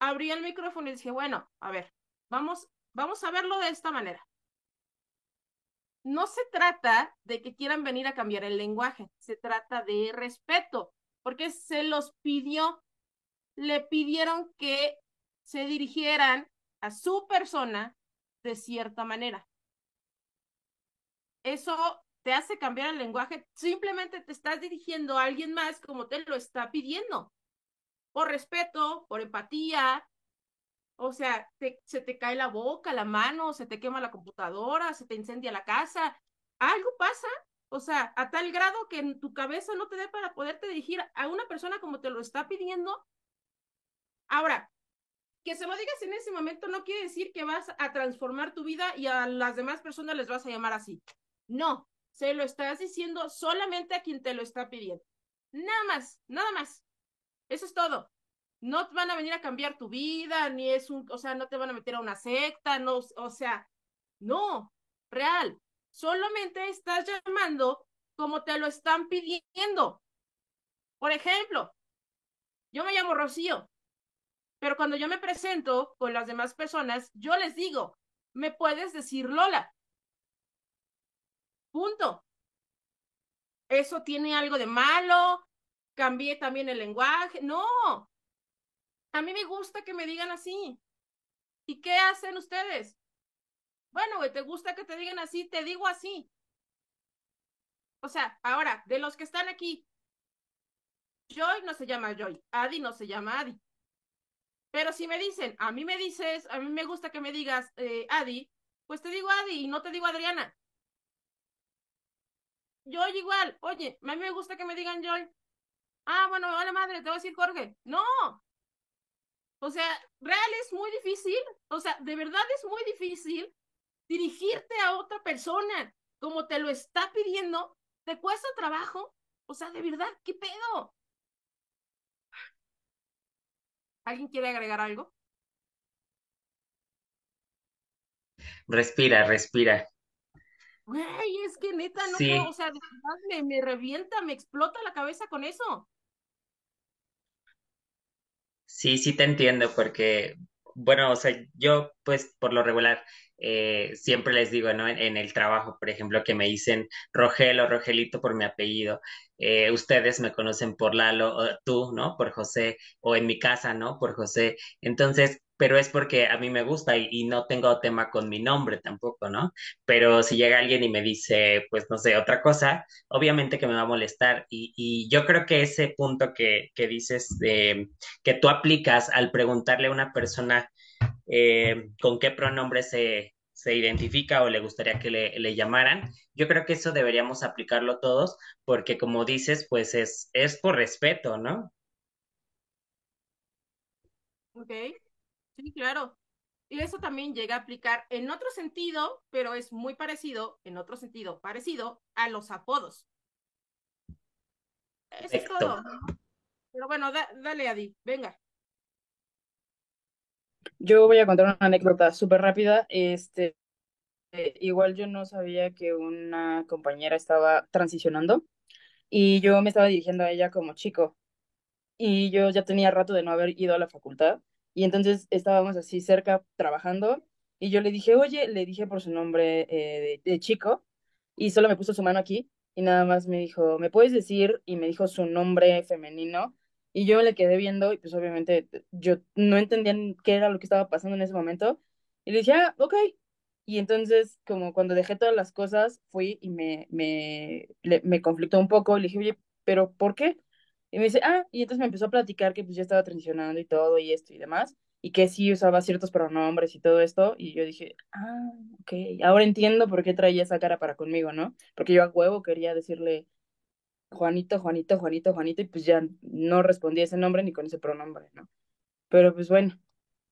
Abrí el micrófono y dije, bueno, a ver, vamos, vamos a verlo de esta manera. No se trata de que quieran venir a cambiar el lenguaje, se trata de respeto, porque se los pidió, le pidieron que se dirigieran a su persona de cierta manera. Eso te hace cambiar el lenguaje, simplemente te estás dirigiendo a alguien más como te lo está pidiendo. Por respeto, por empatía. O sea, se te cae la boca, la mano, se te quema la computadora, se te incendia la casa. Algo pasa. O sea, a tal grado que en tu cabeza no te dé para poderte dirigir a una persona como te lo está pidiendo. Ahora, que se lo digas en ese momento no quiere decir que vas a transformar tu vida y a las demás personas les vas a llamar así. No, se lo estás diciendo solamente a quien te lo está pidiendo. Nada más, nada más. Eso es todo. No van a venir a cambiar tu vida, ni es un, o sea, no te van a meter a una secta, no, o sea, no, real. Solamente estás llamando como te lo están pidiendo. Por ejemplo, yo me llamo Rocío, pero cuando yo me presento con las demás personas, yo les digo, me puedes decir Lola. Punto. ¿Eso tiene algo de malo? ¿Cambié también el lenguaje? No. A mí me gusta que me digan así. ¿Y qué hacen ustedes? Bueno, güey, ¿te gusta que te digan así? Te digo así. O sea, ahora, de los que están aquí, Joy no se llama Joy, Adi no se llama Adi. Pero si me dicen, a mí me dices, a mí me gusta que me digas eh, Adi, pues te digo Adi y no te digo Adriana. Yo igual, oye, a mí me gusta que me digan Joy. Ah, bueno, vale madre, te voy a decir Jorge. No. O sea, real es muy difícil, o sea, de verdad es muy difícil dirigirte a otra persona como te lo está pidiendo. ¿Te cuesta trabajo? O sea, de verdad, ¿qué pedo? ¿Alguien quiere agregar algo? Respira, respira. Güey, es que neta, no puedo, o sea, de verdad me, me revienta, me explota la cabeza con eso. Sí, sí te entiendo, porque, bueno, o sea, yo pues por lo regular eh, siempre les digo, ¿no? En, el trabajo, por ejemplo, que me dicen Rogel o Rogelito por mi apellido. Eh, ustedes me conocen por Lalo, o tú, ¿no? Por José, o en mi casa, ¿no? Por José. Entonces, pero es porque a mí me gusta y, no tengo tema con mi nombre tampoco, ¿no? Pero si llega alguien y me dice, pues no sé, otra cosa, obviamente que me va a molestar. Y, yo creo que ese punto que, que dices, que tú aplicas al preguntarle a una persona eh, con qué pronombre se, se identifica o le gustaría que le, le, llamaran. Yo creo que eso deberíamos aplicarlo todos porque como dices, pues es, es por respeto, ¿no? Ok, sí, claro. Y eso también llega a aplicar en otro sentido, pero es muy parecido, en otro sentido, parecido a los apodos. Eso es todo. Pero bueno, dale, Adi, venga. Yo voy a contar una anécdota súper rápida. Este, igual yo no sabía que una compañera estaba transicionando y yo me estaba dirigiendo a ella como chico. Y yo ya tenía rato de no haber ido a la facultad y entonces estábamos así cerca trabajando y yo le dije, oye, le dije por su nombre eh, de, chico y solo me puso su mano aquí y nada más me dijo, ¿me puedes decir? Y me dijo su nombre femenino y yo le quedé viendo y pues obviamente yo no entendía qué era lo que estaba pasando en ese momento. Y le dije, ah, ok. Y entonces, como cuando dejé todas las cosas, fui y me, me, me conflictó un poco. Le dije, oye, ¿pero por qué? Y me dice, ah, y entonces me empezó a platicar que pues ya estaba transicionando y todo y esto y demás. Y que sí usaba ciertos pronombres y todo esto. Y yo dije, ah, ok, ahora entiendo por qué traía esa cara para conmigo, ¿no? Porque yo a huevo quería decirle, Juanito, Juanito, Juanito, Juanito, y pues ya no respondí ese nombre ni con ese pronombre, ¿no? Pero pues bueno,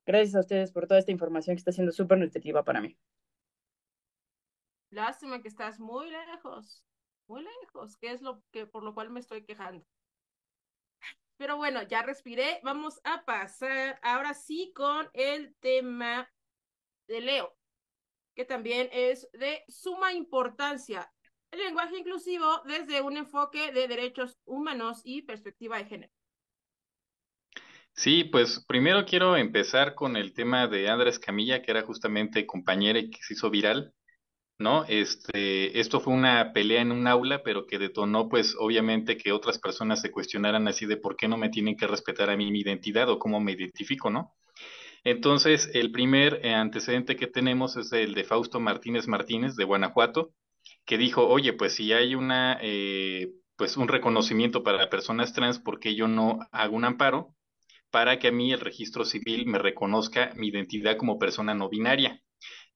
gracias a ustedes por toda esta información que está siendo súper nutritiva para mí. Lástima que estás muy lejos, muy lejos, que es lo que por lo cual me estoy quejando. Pero bueno, ya respiré. Vamos a pasar ahora sí con el tema de Leo, que también es de suma importancia. El lenguaje inclusivo desde un enfoque de derechos humanos y perspectiva de género. Sí, pues primero quiero empezar con el tema de Andrés Camilla, que era justamente compañera y que se hizo viral, ¿no? Este, esto fue una pelea en un aula, pero que detonó, pues, obviamente que otras personas se cuestionaran así de por qué no me tienen que respetar a mí mi identidad o cómo me identifico, ¿no? Entonces, el primer eh, antecedente que tenemos es el de Fausto Martínez Martínez de Guanajuato, que dijo, oye, pues si hay una, eh, pues un reconocimiento para personas trans, ¿por qué yo no hago un amparo para que a mí el registro civil me reconozca mi identidad como persona no binaria?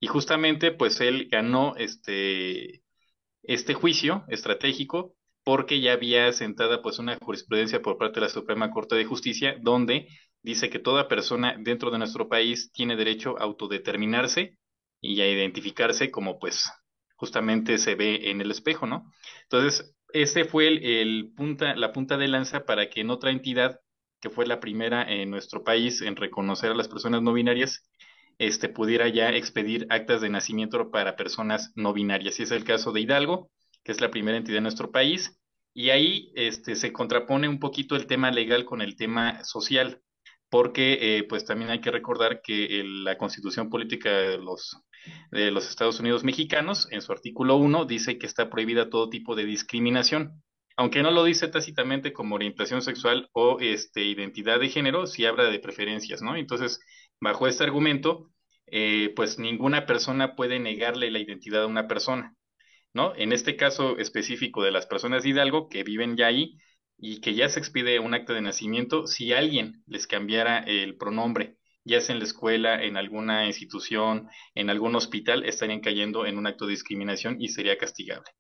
Y justamente, pues él ganó este, este juicio estratégico porque ya había sentada pues una jurisprudencia por parte de la Suprema Corte de Justicia donde dice que toda persona dentro de nuestro país tiene derecho a autodeterminarse y a identificarse como pues justamente se ve en el espejo, ¿no? Entonces, ese fue el, punta, la punta de lanza para que en otra entidad, que fue la primera en nuestro país en reconocer a las personas no binarias, este, pudiera ya expedir actas de nacimiento para personas no binarias. Y es el caso de Hidalgo, que es la primera entidad en nuestro país. Y ahí este, se contrapone un poquito el tema legal con el tema social porque eh, pues también hay que recordar que la constitución política de los, de los Estados Unidos mexicanos, en su artículo 1, dice que está prohibida todo tipo de discriminación. Aunque no lo dice tácitamente como orientación sexual o este, identidad de género, sí habla de preferencias, ¿no? Entonces, bajo este argumento, eh, pues ninguna persona puede negarle la identidad a una persona, ¿no? En este caso específico de las personas de Hidalgo que viven ya ahí, y que ya se expide un acta de nacimiento, si alguien les cambiara el pronombre, ya sea en la escuela, en alguna institución, en algún hospital, estarían cayendo en un acto de discriminación y sería castigable.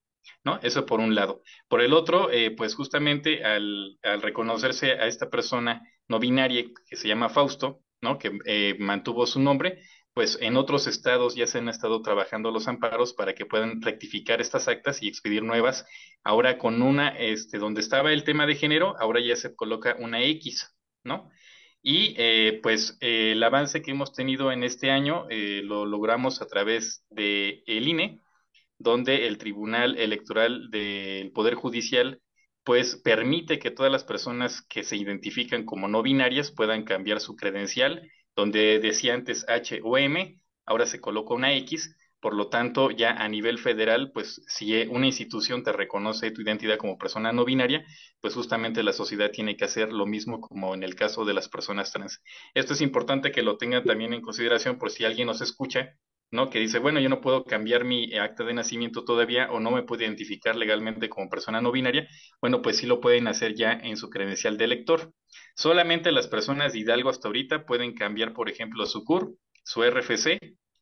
¿No? Eso por un lado. Por el otro, eh, pues justamente al, al, reconocerse a esta persona no binaria que se llama Fausto, Que eh, mantuvo su nombre, pues en otros estados ya se han estado trabajando los amparos para que puedan rectificar estas actas y expedir nuevas. Ahora con una, este, donde estaba el tema de género, ahora ya se coloca una X, ¿no? Y eh, pues eh, el avance que hemos tenido en este año lo logramos a través de el INE, donde el Tribunal Electoral del Poder Judicial pues permite que todas las personas que se identifican como no binarias puedan cambiar su credencial donde decía antes H o M, ahora se coloca una X, por lo tanto, ya a nivel federal, pues si una institución te reconoce tu identidad como persona no binaria, pues justamente la sociedad tiene que hacer lo mismo como en el caso de las personas trans. Esto es importante que lo tengan también en consideración por si alguien nos escucha, ¿no? Que dice, bueno, yo no puedo cambiar mi acta de nacimiento todavía o no me puedo identificar legalmente como persona no binaria. Bueno, pues sí lo pueden hacer ya en su credencial de elector. Solamente las personas de Hidalgo hasta ahorita pueden cambiar, por ejemplo, su CUR, su RFC,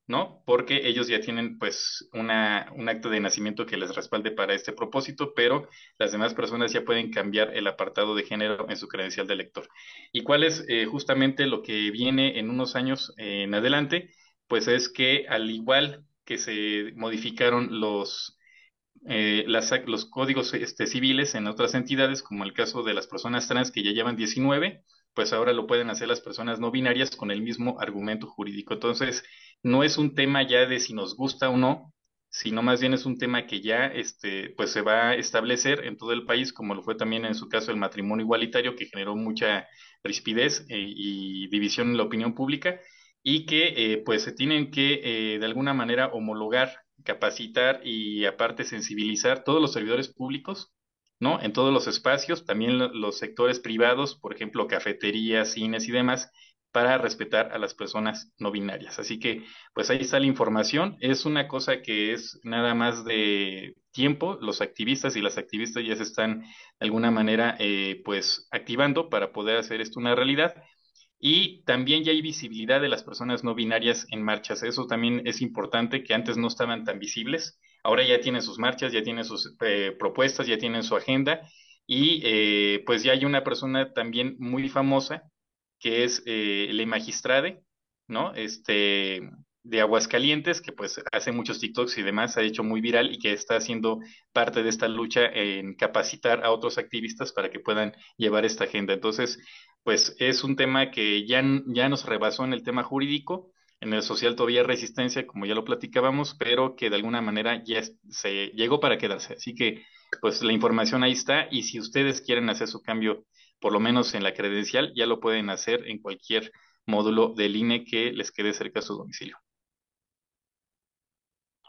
¿no? Porque ellos ya tienen pues una, un acto de nacimiento que les respalde para este propósito, pero las demás personas ya pueden cambiar el apartado de género en su credencial de elector. ¿Y cuál es eh, justamente lo que viene en unos años en adelante? Pues es que al igual que se modificaron los, eh, los códigos este, civiles en otras entidades, como el caso de las personas trans que ya llevan 19, pues ahora lo pueden hacer las personas no binarias con el mismo argumento jurídico. Entonces, no es un tema ya de si nos gusta o no, sino más bien es un tema que ya este, pues se va a establecer en todo el país, como lo fue también en su caso el matrimonio igualitario, que generó mucha rispidez eh, y división en la opinión pública, y que eh, pues se tienen que de alguna manera homologar capacitar y aparte sensibilizar todos los servidores públicos, ¿no? En todos los espacios, también los sectores privados, por ejemplo, cafeterías, cines y demás, para respetar a las personas no binarias. Así que, pues ahí está la información. Es una cosa que es nada más de tiempo. Los activistas y las activistas ya se están de alguna manera, eh, pues, activando para poder hacer esto una realidad. Y también ya hay visibilidad de las personas no binarias en marchas. Eso también es importante, que antes no estaban tan visibles. Ahora ya tienen sus marchas, ya tienen sus eh, propuestas, ya tienen su agenda. Y eh, pues ya hay una persona también muy famosa, que es eh, la magistrade, ¿no? Este, de Aguascalientes, que pues hace muchos TikToks y demás, ha hecho muy viral y que está haciendo parte de esta lucha en capacitar a otros activistas para que puedan llevar esta agenda. Entonces, pues es un tema que ya, ya nos rebasó en el tema jurídico, en el social todavía resistencia, como ya lo platicábamos, pero que de alguna manera ya se llegó para quedarse. Así que, pues la información ahí está y si ustedes quieren hacer su cambio, por lo menos en la credencial, ya lo pueden hacer en cualquier módulo del INE que les quede cerca de su domicilio.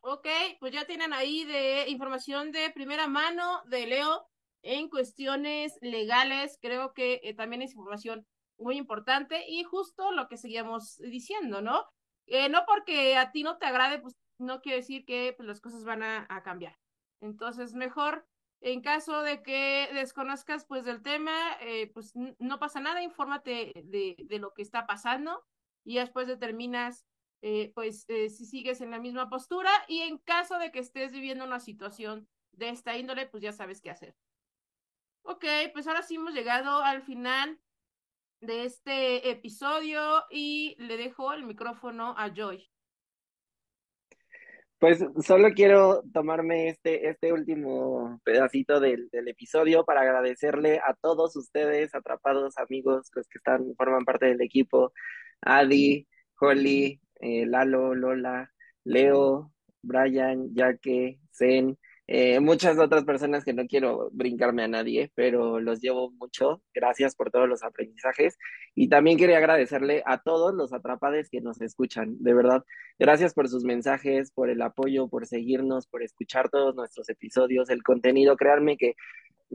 Ok, pues ya tienen ahí de información de primera mano de Leo en cuestiones legales. Creo que eh, también es información muy importante y justo lo que seguíamos diciendo, ¿no? Eh, no porque a ti no te agrade, pues no quiere decir que pues, las cosas van a, cambiar. Entonces, mejor en caso de que desconozcas pues del tema, eh, pues no pasa nada, infórmate de, lo que está pasando y después determinas pues si sigues en la misma postura y en caso de que estés viviendo una situación de esta índole, pues ya sabes qué hacer. Ok, pues ahora sí hemos llegado al final de este episodio y le dejo el micrófono a Joy. Pues solo quiero tomarme este, este último pedacito del, episodio para agradecerle a todos ustedes, atrapados amigos, que están, forman parte del equipo, Adi, Holly, eh, Lalo, Lola, Leo, Brian, Jaque, Zen, eh, muchas otras personas que no quiero brincarme a nadie, pero los llevo mucho. Gracias por todos los aprendizajes. Y también quería agradecerle a todos los atrapades que nos escuchan. De verdad, gracias por sus mensajes, por el apoyo, por seguirnos, por escuchar todos nuestros episodios, el contenido. Créanme que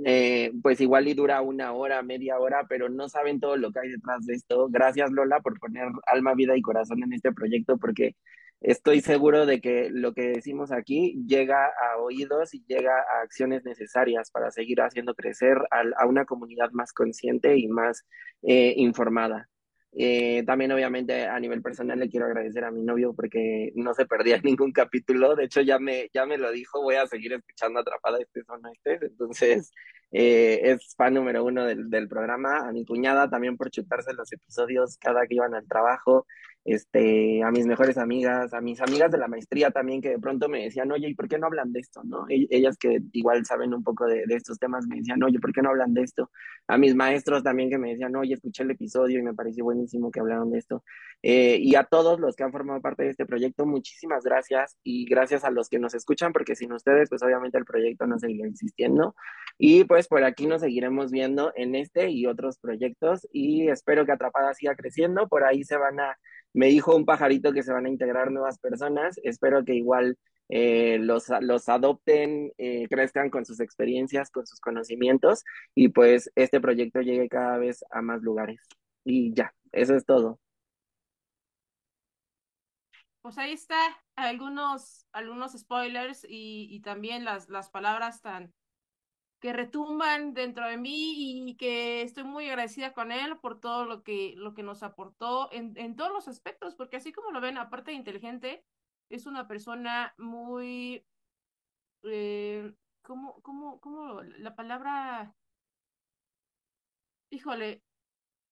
eh, pues igual y dura una hora, media hora, pero no saben todo lo que hay detrás de esto. Gracias Lola por poner alma, vida y corazón en este proyecto, porque estoy seguro de que lo que decimos aquí llega a oídos y llega a acciones necesarias para seguir haciendo crecer a, una comunidad más consciente y más eh, informada. Eh, también obviamente a nivel personal le quiero agradecer a mi novio porque no se perdía ningún capítulo, de hecho ya me, ya me lo dijo, voy a seguir escuchando Atrapada este zona este, entonces eh, es fan número uno del, del, programa, a mi cuñada también por chutarse los episodios cada que iban al trabajo, este, a mis mejores amigas, a mis amigas de la maestría también que de pronto me decían, oye, ¿y por qué no hablan de esto? ¿no? E, ellas que igual saben un poco de, de, estos temas me decían, oye, ¿por qué no hablan de esto? A mis maestros también que me decían, oye, escuché el episodio y me pareció buenísimo que hablaron de esto. Eh, y a todos los que han formado parte de este proyecto, muchísimas gracias y gracias a los que nos escuchan, porque sin ustedes, pues obviamente el proyecto no seguiría existiendo. Y pues por aquí nos seguiremos viendo en este y otros proyectos y espero que Atrapada siga creciendo. Por ahí se van a me dijo un pajarito que se van a integrar nuevas personas. Espero que igual eh, los, los adopten, eh, crezcan con sus experiencias, con sus conocimientos y pues este proyecto llegue cada vez a más lugares. Y ya, eso es todo. Pues ahí está algunos, algunos spoilers y, y también las, las palabras tan, que retumban dentro de mí y que estoy muy agradecida con él por todo lo que, lo que nos aportó en, en todos los aspectos, porque así como lo ven, aparte de inteligente, es una persona muy, eh, ¿cómo, cómo, cómo, la palabra, híjole,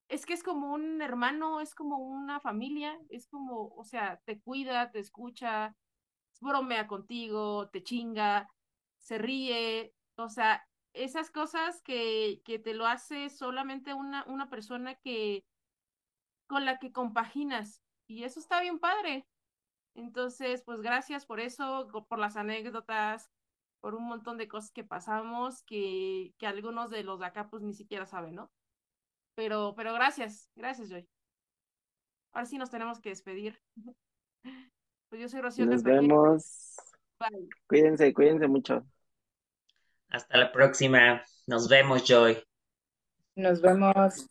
es que es como un hermano, es como una familia, es como, o sea, te cuida, te escucha, bromea contigo, te chinga, se ríe, o sea, esas cosas que, que te lo hace solamente una, una persona que con la que compaginas. Y eso está bien padre. Entonces, pues gracias por eso, por las anécdotas, por un montón de cosas que pasamos que, que algunos de los de acá pues ni siquiera saben, ¿no? Pero, pero gracias, gracias, Joy. Ahora sí nos tenemos que despedir. Pues yo soy Rocío Nos vemos. Cuídense, cuídense mucho. Hasta la próxima. Nos vemos, Joy. Nos vemos.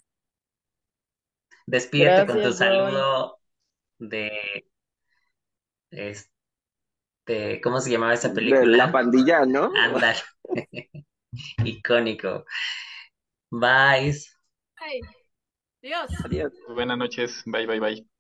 Despídete con tu saludo de este, ¿cómo se llamaba esa película? De la pandilla, ¿no? Andar. Icónico. Bye. Adiós. Adiós. Buenas noches. Bye, bye, bye.